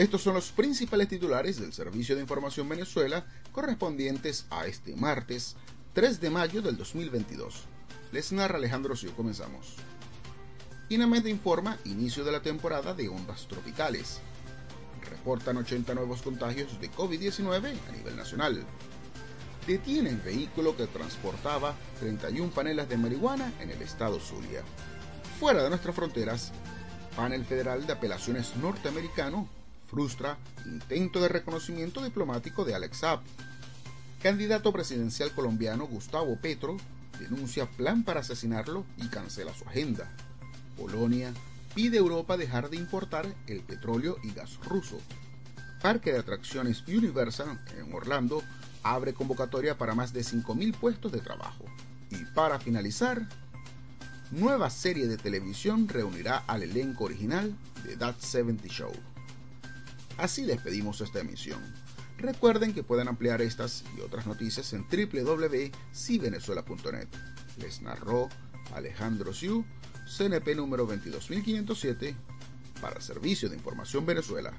Estos son los principales titulares del Servicio de Información Venezuela correspondientes a este martes 3 de mayo del 2022. Les narra Alejandro Sio. Comenzamos. INAMED informa inicio de la temporada de ondas tropicales. Reportan 80 nuevos contagios de COVID-19 a nivel nacional. Detienen vehículo que transportaba 31 panelas de marihuana en el estado Zulia. Fuera de nuestras fronteras, panel federal de apelaciones norteamericano frustra intento de reconocimiento diplomático de Alex Saab. Candidato presidencial colombiano Gustavo Petro denuncia plan para asesinarlo y cancela su agenda. Polonia pide a Europa dejar de importar el petróleo y gas ruso. Parque de Atracciones Universal en Orlando abre convocatoria para más de 5.000 puestos de trabajo. Y para finalizar, nueva serie de televisión reunirá al elenco original de That 70 Show. Así despedimos esta emisión. Recuerden que pueden ampliar estas y otras noticias en www.civenezuela.net. Les narró Alejandro Siu, CNP número 22507, para Servicio de Información Venezuela.